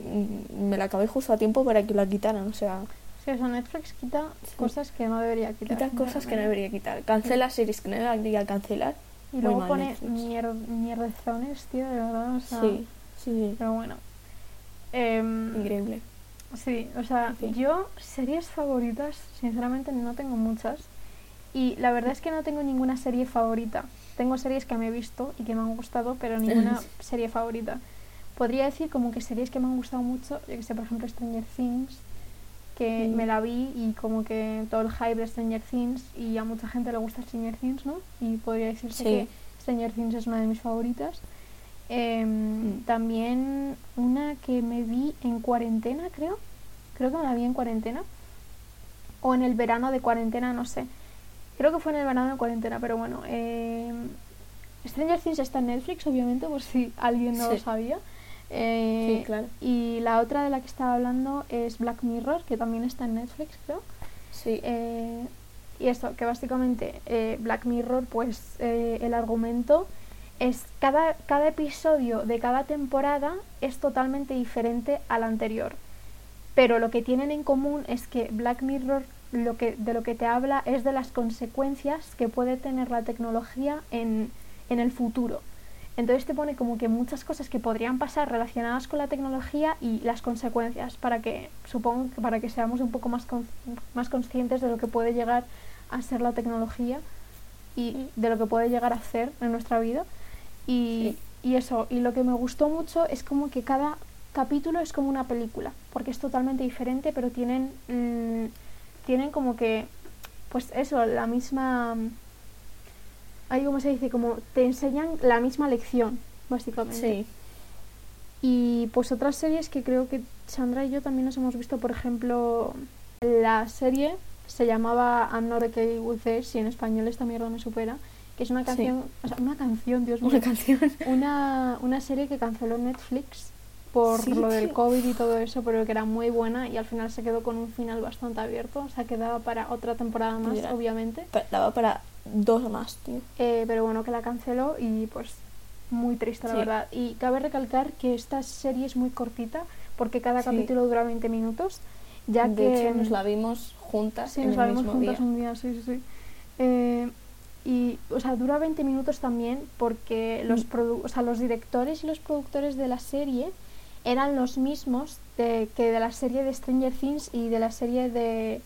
me la acabé justo a tiempo para que la quitaran, o sea... Sí, o sea, Netflix quita cosas que no debería quitar. Quita cosas que no debería quitar. Cancela series que no debería cancelar. Y luego pone mier mierdezones, tío, de verdad, o sea... Sí, sí, Pero bueno. Eh, Increíble. Sí, o sea, yo series favoritas, sinceramente no tengo muchas. Y la verdad es que no tengo ninguna serie favorita. Tengo series que me he visto y que me han gustado, pero ninguna serie favorita. Podría decir como que series que me han gustado mucho, yo que sé, por ejemplo Stranger Things, que me la vi y como que todo el hype de Stranger Things y a mucha gente le gusta Stranger Things, ¿no? Y podría decirse que Stranger Things es una de mis favoritas. Em, mm. También una que me vi en cuarentena, creo. Creo que me la vi en cuarentena. O en el verano de cuarentena, no sé. Creo que fue en el verano de cuarentena, pero bueno. Eh, Stranger Things está en Netflix, obviamente, por si alguien no lo sabía. Eh, sí, claro. Y la otra de la que estaba hablando es Black Mirror, que también está en Netflix, creo. Sí. Eh, y esto, que básicamente Black Mirror, pues el argumento es cada, cada episodio de cada temporada es totalmente diferente al anterior. pero lo que tienen en común es que Black Mirror lo que, de lo que te habla es de las consecuencias que puede tener la tecnología en, en el futuro. Entonces te pone como que muchas cosas que podrían pasar relacionadas con la tecnología y las consecuencias para que, supongo para que seamos un poco más, más conscientes de lo que puede llegar a ser la tecnología y de lo que puede llegar a hacer en nuestra vida. Y, y eso, y lo que me gustó mucho es como que cada capítulo es como una película, porque es totalmente diferente, pero tienen, mm, tienen como que, pues eso, la misma ahí como se dice, como te enseñan la misma lección, básicamente. Sí. Y pues otras series que creo que Sandra y yo también nos hemos visto, por ejemplo, la serie se llamaba I'm Not Okay With This y en español esta mierda me supera, que es una canción, o sea, una canción, Dios mío. Una canción. Una, una serie que canceló Netflix por lo del COVID y todo eso, pero que era muy buena y al final se quedó con un final bastante abierto, o sea, quedaba para otra temporada más, obviamente. Daba para dos más, tío. Eh, pero bueno, que la canceló y pues muy triste, la verdad. Y cabe recalcar que esta serie es muy cortita porque cada capítulo dura 20 minutos, ya de que... hecho, nos la vimos juntas Sí, nos la vimos juntas un día, sí, sí, sí. Eh, y, o sea, dura 20 minutos también porque los, mm. o sea, los directores y los productores de la serie eran los mismos de, que de la serie de Stranger Things y de la serie de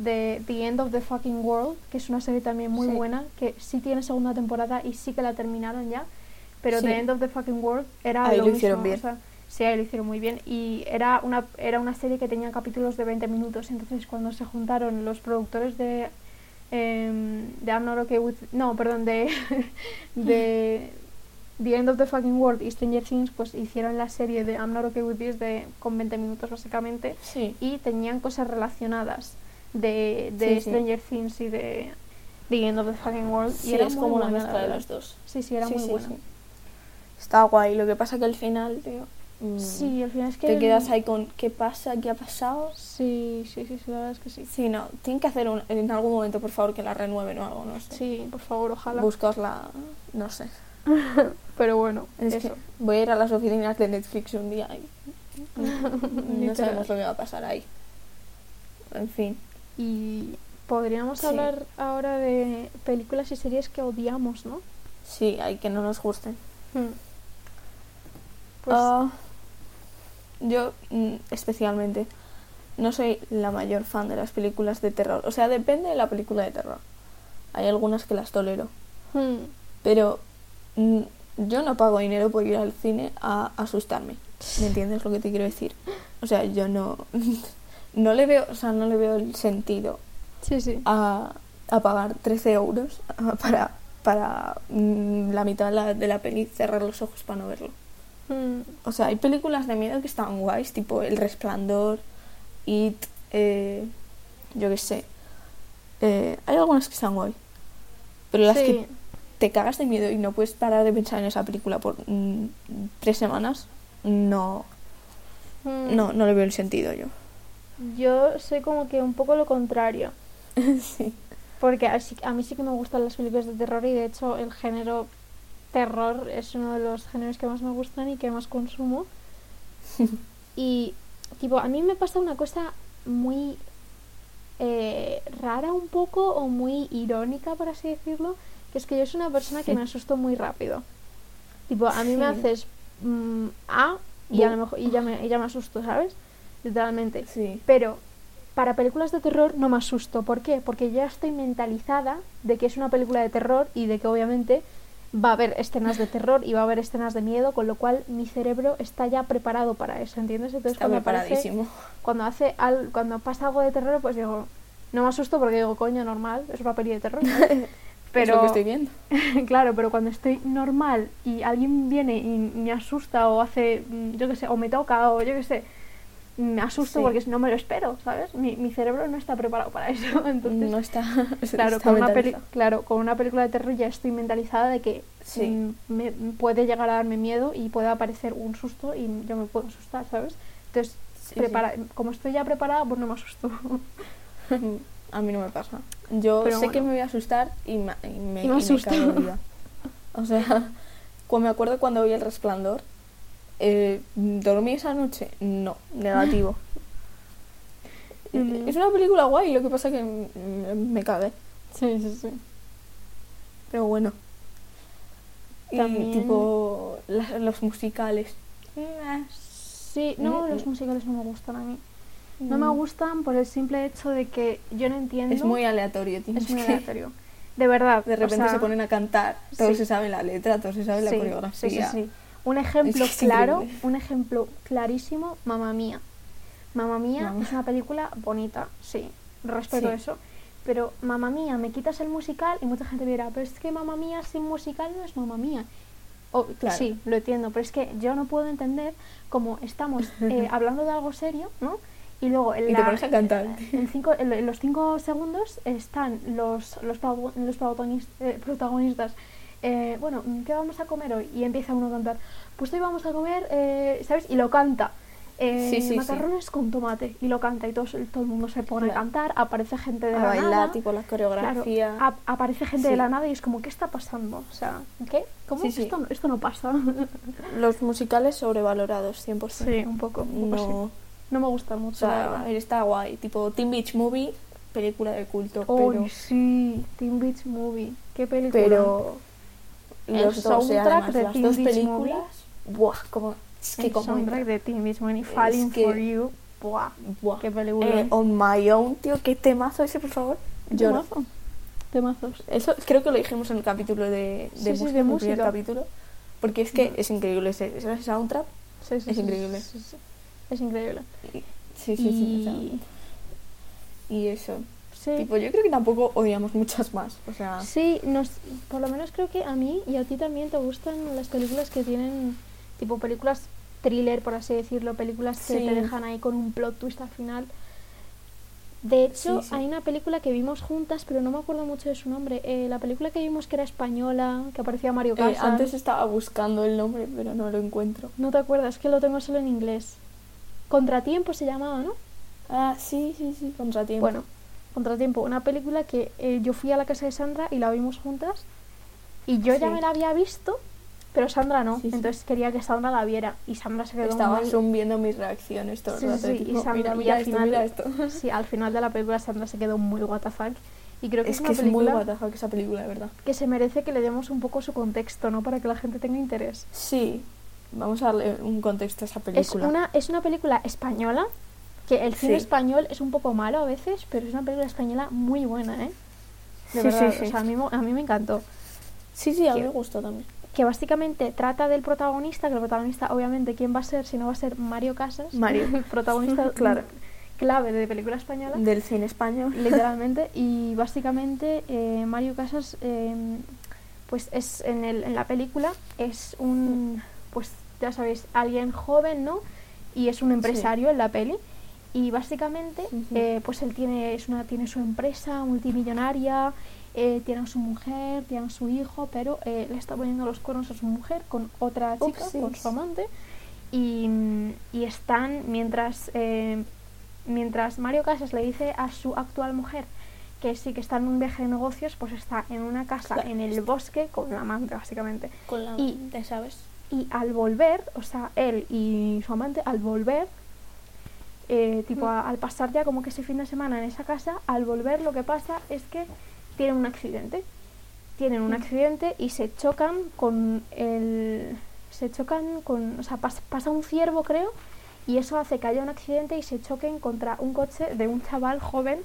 de The End of the Fucking World, que es una serie también muy buena, que sí tiene segunda temporada y sí que la terminaron ya, pero The End of the Fucking World era ahí lo, hicieron bien. sí, ahí lo hicieron muy bien y era una era una serie que tenía capítulos de 20 minutos, entonces cuando se juntaron los productores de eh, de I'm Not Okay With no, perdón, de de The End of the Fucking World y Stranger Things pues hicieron la serie de I'm Not Okay With This de con 20 minutos básicamente y tenían cosas relacionadas de, de Stranger Things y de The End of the Fucking World. y era como una mezcla de los dos. Sí, sí, era muy buena. Está guay. Lo que pasa que al final, tío. Mm, sí, al final es que. Te quedas ahí con qué pasa, qué ha pasado. Sí, sí, sí, la verdad es que sí. Sí, no. Tienen que hacer un, en algún momento, por favor, que la renueven o algo, no sé. Sí, por favor, ojalá. Buscosla, no sé. Pero bueno, es Que voy a ir a las oficinas de Netflix un día y. no sabemos lo que va a pasar ahí. En fin. Y podríamos hablar ahora de películas y series que odiamos, ¿no? Sí, hay que no nos gusten. Hmm. Pues ah, yo mm, especialmente no soy la mayor fan de las películas de terror. O sea, depende de la película de terror. Hay algunas que las tolero. Hmm. Pero mm, yo no pago dinero por ir al cine a asustarme. ¿Me entiendes lo que te quiero decir? O sea, yo no no le veo, o sea, no le veo el sentido A, a, pagar 13 euros para, para mm, la mitad de la, de la peli cerrar los ojos para no verlo. Mm. O sea, hay películas de miedo que están guays, tipo El Resplandor, It, eh, yo qué sé. Eh, hay algunas que están guay. Pero las que te cagas de miedo y no puedes parar de pensar en esa película por mm, tres semanas, no, no, no le veo el sentido yo. Yo soy como que un poco lo contrario. sí. Porque a mí sí que me gustan las películas de terror y de hecho el género terror es uno de los géneros que más me gustan y que más consumo. y tipo, a mí me pasa una cosa muy eh, rara un poco o muy irónica, por así decirlo, que es que yo soy una persona que me asusto muy rápido. Tipo, a mí me haces mm, A y, a lo mejor, y, ya me, y ya me asusto, ¿sabes? literalmente. Sí. Pero para películas de terror no me asusto. ¿Por qué? Porque ya estoy mentalizada de que es una película de terror y de que obviamente va a haber escenas de terror y va a haber escenas de miedo, con lo cual mi cerebro está ya preparado para eso, ¿entiendes? Entonces está cuando preparadísimo. cuando hace al, cuando pasa algo de terror, pues digo, no me asusto porque digo, coño, normal, es una peli de terror. Pero, es lo que estoy viendo. claro, pero cuando estoy normal y alguien viene y me asusta o hace, mm, yo qué sé, o me toca o yo qué sé, me asusto porque no me lo espero, ¿sabes? Mi, mi, cerebro no está preparado para eso. Entonces, no está. Claro, con una claro, con una película de terror ya estoy mentalizada de que mm, me puede llegar a darme miedo y puede aparecer un susto y yo me puedo asustar, ¿sabes? Entonces, prepara como estoy ya preparada, pues no me asusto. a mí no me pasa. Yo sé que me voy a asustar y me, y me, y o sea, cuando me acuerdo cuando vi El Resplandor eh, ¿Dormí esa noche? No, negativo. Es una película guay, lo que pasa que me cagué. Sí, sí, sí. Pero bueno. Y También- tipo las- los musicales. Sí, no, Mm, los musicales no me gustan a mí. No me Mm. gustan por el simple hecho de que yo no entiendo. Es muy aleatorio, tienes es muy aleatorio. De verdad. De o repente sea, se ponen a cantar, todos sí. se saben la letra, todos se saben la coreografía. Sí, sí, sí. Un ejemplo Es que es claro, un ejemplo clarísimo, Mamma Mía. Mamma Mía es una película bonita, sí, respeto Sí. eso. Pero Mamma Mía, me quitas el musical y mucha gente dirá, pero es que Mamma Mía sin musical no es Mamma Mía. O- Claro. Sí, lo entiendo, pero es que yo no puedo entender cómo estamos eh, hablando de algo serio, ¿no? Y luego en, Y la- cantar. en, cinco, en, en los cinco segundos están los, los, los eh, protagonistas. Eh, bueno, ¿qué vamos a comer hoy? Y empieza uno a cantar. Pues hoy vamos a comer, eh, ¿sabes? Y lo canta. eh, Sí, sí, sí. macarrones con tomate. Y lo canta. Y todo, todo el mundo se pone Claro. a cantar. Aparece gente de A la bailar, nada. tipo la Claro, coreografía. ap- aparece gente de la nada y es como, ¿qué está pasando? O sea, ¿qué? ¿Cómo? Esto, no- esto no pasa. Los musicales sobrevalorados, 100%. sí, un poco. un poco sí. No, No me gusta o mucho, la sea, a está guay. Tipo Teen Beach Movie, película de culto, Uy, pero... sí, Teen Beach Movie. Qué película. Pero El los dos, y soundtrack además de las dos películas, buah, como... Es que el como... soundtrack de Teen Beach Movie, Falling que- for You. Buah, Buah. qué película. Eh, on My Own, tío, qué temazo ese, por favor. Lloro. Temazo. Temazos. Eso creo que lo dijimos en el capítulo de, de Sí, sí, música, de en el primer música. capítulo. Porque es que es increíble ese, ese soundtrack. Sí, sí, Es sí, increíble. sí, sí. Es increíble. y- Sí, sí, sí. Y- y eso. Sí. Tipo, yo creo que tampoco odiamos muchas más. O sea, Sí, nos, por lo menos creo que a mí y a ti también te gustan las películas que tienen, tipo películas thriller, por así decirlo, películas que te dejan ahí con un plot twist al final. De hecho, Sí, sí. hay una película que vimos juntas, pero no me acuerdo mucho de su nombre. Eh, la película que vimos que era española, que aparecía Mario eh, Casas. antes estaba buscando el nombre, pero no lo encuentro. No te acuerdas, que lo tengo solo en inglés. Contratiempo se llamaba, ¿no? Ah, sí, sí, sí, contratiempo. Bueno, Contratiempo, una película que eh, yo fui a la casa de Sandra y la vimos juntas. Y yo ya me la había visto, pero Sandra no. Sí, sí. Entonces quería que Sandra la viera. Y Sandra se quedó estaba muy... viendo mis reacciones todo el rato. sí, tipo, y Sandra- mira, al esto, final- mira esto. Sí, al final de la película Sandra se quedó muy WTF. Y creo que es, Es una es muy película guataja esa película, de verdad. que se merece que le demos un poco su contexto, ¿no? Para que la gente tenga interés. Sí, vamos a darle un contexto a esa Es película. una, es una película española, que el cine Sí. español es un poco malo a veces, pero es una película española muy buena, ¿eh? De Sí, verdad, sí, o sea, a mí, a mí me encantó. Sí, sí, a mí me gustó también. Que básicamente trata del protagonista, que el protagonista obviamente, ¿quién va a ser? Si no va a ser Mario Casas, Mario. el protagonista Claro. clave de película española. Del cine español. literalmente y básicamente eh, Mario Casas eh, pues es en, el, en la película es un pues ya sabéis alguien joven no y es un empresario en la peli y básicamente eh, pues él tiene es una tiene su empresa multimillonaria eh, tiene a su mujer tiene a su hijo pero eh, le está poniendo los cuernos a su mujer con otra chica con su amante y, y están mientras eh, mientras Mario Casas le dice a su actual mujer que sí que está en un viaje de negocios, pues está en una casa Claro. en el bosque con la amante, básicamente. Con la Y- amante, ¿sabes? Y al volver, o sea, él y su amante, al volver, eh, tipo a- al pasar ya como que ese fin de semana en esa casa, al volver lo que pasa es que tienen un accidente. Tienen un Mm. accidente y se chocan con el... Se chocan con... O sea, pas- pasa un ciervo, creo, y eso hace que haya un accidente y se choquen contra un coche de un chaval joven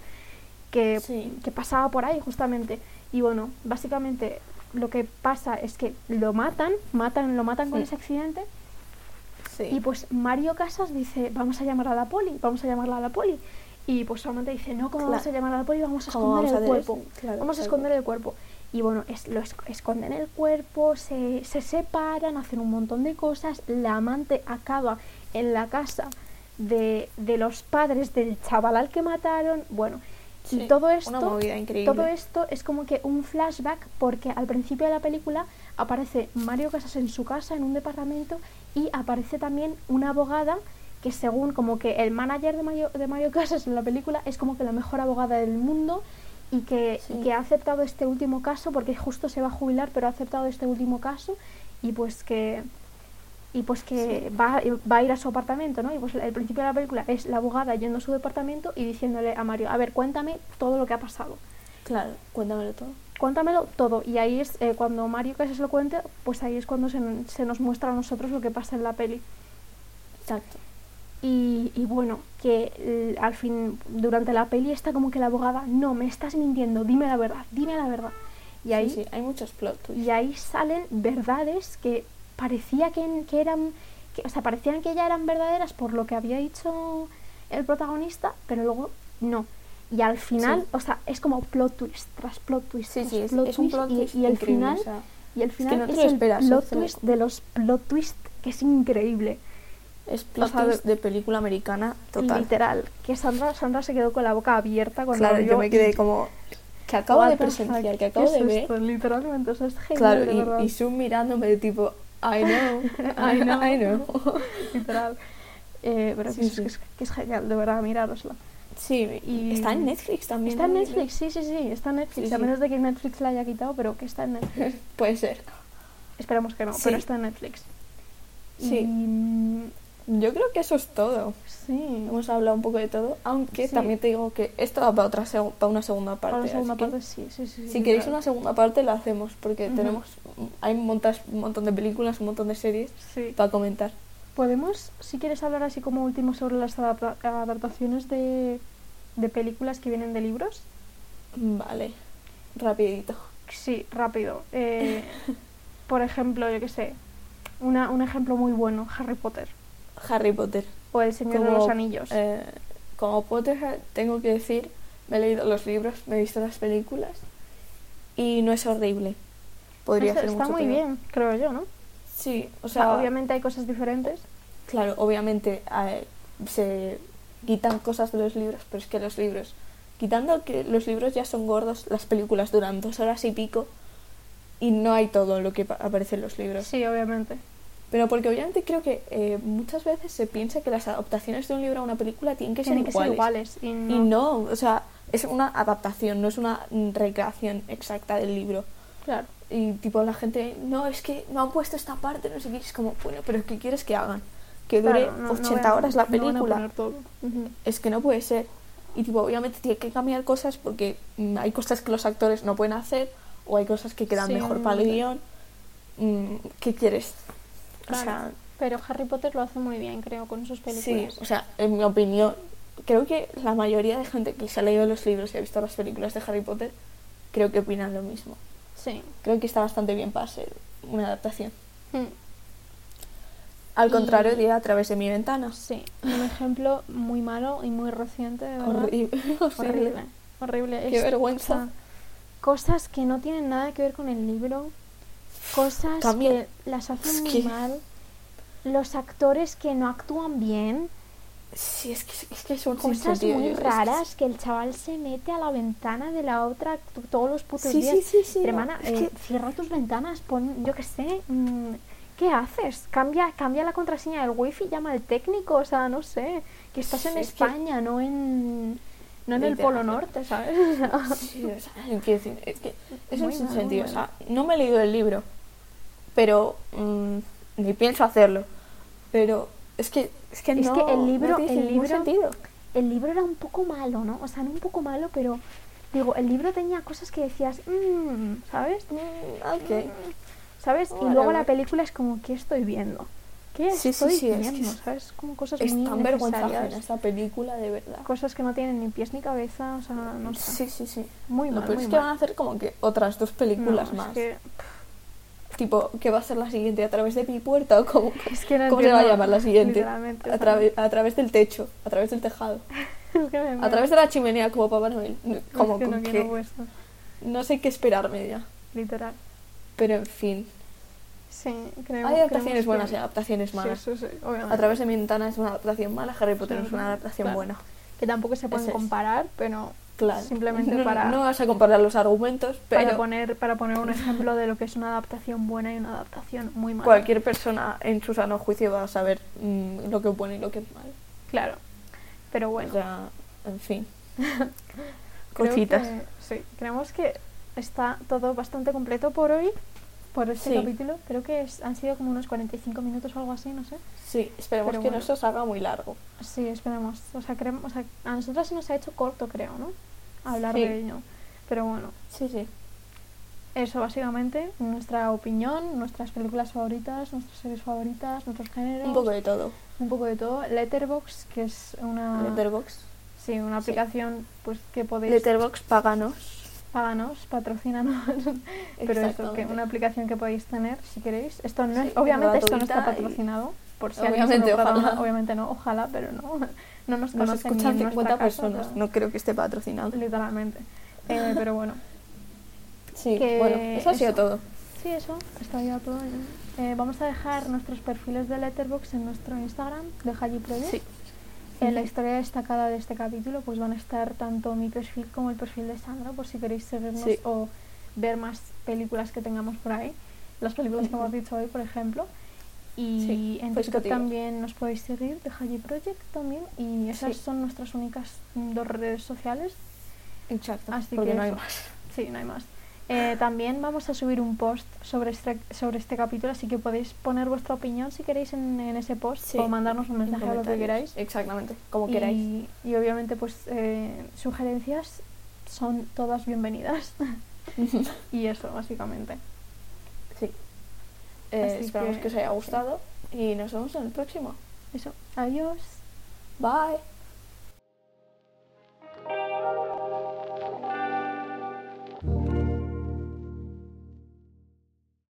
que, Sí. que pasaba por ahí justamente. Y bueno, básicamente lo que pasa es que lo matan, matan, lo matan con ese accidente Sí. y pues Mario Casas dice, vamos a llamar a la poli, vamos a llamarla a la poli. Y pues su amante dice, no, ¿cómo vamos a Claro. llamar a la poli? Vamos a ¿Cómo esconder vamos el cuerpo. Claro, vamos a esconder el cuerpo. Y bueno, es, lo esc- esconden el cuerpo, se, se separan, hacen un montón de cosas. La amante acaba en la casa de, de los padres del chaval al que mataron. Bueno, y todo una esto, movida increíble. todo esto es como que un flashback porque al principio de la película aparece Mario Casas en su casa, en un departamento, y aparece también una abogada que según como que el manager de Mario, de Mario Casas en la película es como que la mejor abogada del mundo y que, Sí. y que ha aceptado este último caso porque justo se va a jubilar pero ha aceptado este último caso y pues que y pues que va, va a ir a su apartamento, ¿no? Y pues el principio de la película es la abogada yendo a su departamento y diciéndole a Mario, a ver, cuéntame todo lo que ha pasado. Claro, cuéntamelo todo. Cuéntamelo todo. Y ahí es eh, cuando Mario casi se lo cuente, pues ahí es cuando se, se, nos muestra a nosotros lo que pasa en la peli. Exacto. Y, y bueno, que al fin, durante la peli está como que la abogada, no, me estás mintiendo, dime la verdad, dime la verdad. Y ahí, sí, hay muchos plot Y ahí salen verdades que parecía que, que eran, que, o sea, parecían que ya eran verdaderas por lo que había dicho el protagonista, pero luego no. Y al final, o sea, es como plot twist tras plot twist. Sí, sí, es, un plot twist y, el final, y el final es, el plot twist de los plot twist que es increíble. Es plot twist de película americana total. Literal. Que Sandra, Sandra se quedó con la boca abierta cuando Claro, yo me quedé como que acabo de presenciar, que acabo de ver. literalmente, o sea, es genial. Claro, y, y Zoom mirándome de tipo, I know, I know, I know. Literal. Eh, pero sí, que, Es, que, es, genial, de verdad, mirárosla. Sí, y está en Netflix también. Está en Netflix, sí, sí, sí, está en Netflix. a menos de que Netflix la haya quitado, pero que está en Netflix. Puede ser. Esperamos que no, pero está en Netflix. Sí. Y... Yo creo que eso es todo. Sí. Hemos hablado un poco de todo, aunque también te digo que esto va para, otra para una segunda parte. Para una segunda parte, sí, sí, sí. Si queréis una segunda parte, la hacemos, porque tenemos hay montas, un montón de películas, un montón de series para comentar. Podemos, si quieres hablar así como último sobre las adaptaciones de, de películas que vienen de libros. Vale, rapidito. Sí, rápido. Eh, por ejemplo, yo qué sé, una, un ejemplo muy bueno, Harry Potter. Harry Potter. O El Señor de los Anillos. Eh, como Potter tengo que decir, me he leído los libros, me he visto las películas y no es horrible. Podría ser Está muy bien, creo yo, ¿no? Sí, o sea, obviamente hay cosas diferentes. Claro, obviamente se quitan cosas de los libros, pero es que los libros, quitando que los libros ya son gordos, las películas duran dos horas y pico y no hay todo lo que aparece en los libros. Sí, obviamente. Pero porque obviamente creo que eh, muchas veces se piensa que las adaptaciones de un libro a una película tienen que, ser, iguales. Y no. o sea, es una adaptación, no es una recreación exacta del libro. Claro. Y tipo la gente, no, es que no han puesto esta parte, no sé qué, es como, bueno, pero ¿qué quieres que hagan? Que dure 80 horas la película. Es que no puede ser. Y tipo, obviamente tiene que cambiar cosas porque mm, hay cosas que los actores no pueden hacer o hay cosas que quedan mejor para el guion. Mm, ¿Qué quieres? pero Harry Potter lo hace muy bien, creo, con sus películas. Sí, o sea, en mi opinión, creo que la mayoría de gente que se ha leído los libros y ha visto las películas de Harry Potter, creo que opinan lo mismo. Sí. Creo que está bastante bien para ser una adaptación. Hmm. Al contrario, de a través de mi ventana. Sí, un ejemplo muy malo y muy reciente, de verdad. Horrible. Horrible. Horrible. Qué vergüenza. cosas que no tienen nada que ver con el libro cosas que las hacen muy mal, los actores que no actúan bien. Sí, es que, es que son cosas muy raras que... el chaval se mete a la ventana de la otra todos los putos sí, días. Sí, sí, sí. hermana, eh, cierra tus ventanas, pon, yo qué sé, mm, ¿qué haces? Cambia, cambia la contraseña del wifi, llama al técnico, o sea, no sé, que estás en España, no en no en el Polo Norte, ¿sabes? sí, o sea, es que es un sentido, o sea, no me he leído el libro, pero mm, ni pienso hacerlo. Pero es que es que, es no, que el libro, el libro, sentido. el libro era un poco malo, ¿no? O sea, no un poco malo, pero digo, el libro tenía cosas que decías, mmm, ¿sabes? Mm, okay. ¿Sabes? y luego la película es como, ¿qué estoy viendo? ¿Qué sí, estoy sí, sí, viendo? ¿Sabes? Como cosas es muy tan vergonzosa esta película, de verdad. Cosas que no tienen ni pies ni cabeza, o sea, no Sí, sé. sí, sí. Muy mal, Lo peor muy es que mal. van a hacer como que otras dos películas No, más. Es que, Tipo, ¿qué va a ser la siguiente? ¿A través de mi puerta o cómo, es que no cómo se va a llamar la siguiente? A, trave- a través del techo, a través del tejado, es que me a través de la chimenea como Papá Noel. Como es que no quiero no sé qué esperarme ya. literal. Pero en fin, Sí, creo hay adaptaciones buenas y adaptaciones malas. sí. A través de mi ventana es una adaptación mala, Harry Potter es una adaptación claro. buena. Que tampoco se pueden comparar, pero Claro. Simplemente no, para- No vas a comparar los argumentos, pero para poner para poner un ejemplo de lo que es una adaptación buena y una adaptación muy mala. cualquier persona en su sano juicio va a saber mm, lo que es bueno y lo que es malo. Claro. Pero bueno, O sea, en fin. Cositas. que- sí, creemos que está todo bastante completo por hoy. por este Sí. capítulo. Creo que es- han sido como unos 45 minutos o algo así, no sé. Sí, esperemos Pero que bueno. no se os haga muy largo. Sí, esperemos. O sea, creemos, o sea, a nosotros se nos ha hecho corto, creo, ¿no? Hablar Sí. de ello. Pero bueno, Sí, sí. eso básicamente, nuestra opinión, nuestras películas favoritas, nuestras series favoritas, nuestros géneros. Un poco de todo. un poco de todo. Letterbox, que es una, Letterbox. sí, una Sí. aplicación pues que podéis Letterbox, páganos. páganos, patrocínanos. Pero eso, que una aplicación que podéis tener si queréis. Esto no es, obviamente esto no está patrocinado. Por si alguien Obviamente, pregunta, ojalá. obviamente no, ojalá, pero no, no nos Nos escuchan en 50 nuestra casa, personas. No creo que esté patrocinado. literalmente. Eh, pero bueno, Sí, Que bueno, eso ha sido eso. todo. sí, eso, está ya todo. Eh, vamos a dejar nuestros perfiles de Letterbox en nuestro Instagram de Haji Project. Sí. En la Ujú. historia destacada de este capítulo pues van a estar tanto mi perfil como el perfil de Sandra por si queréis seguirnos Sí. o ver más películas que tengamos por ahí. Las películas que hemos dicho hoy, por ejemplo. Y Sí, en TikTok también nos podéis seguir de Haji Project también. Y esas Sí. son nuestras únicas dos redes sociales. Exacto. Así porque que no hay más. Sí, no hay más. Eh, también vamos a subir un post sobre este, sobre este capítulo, así que podéis poner vuestra opinión si queréis en, en ese post Sí, o mandarnos un en mensaje o lo que queráis. Exactamente, como y, queráis. y obviamente pues eh, sugerencias son todas bienvenidas. y eso, básicamente. Eh, esperamos que- que os haya gustado y nos vemos en el próximo. Eso. Adiós. Bye.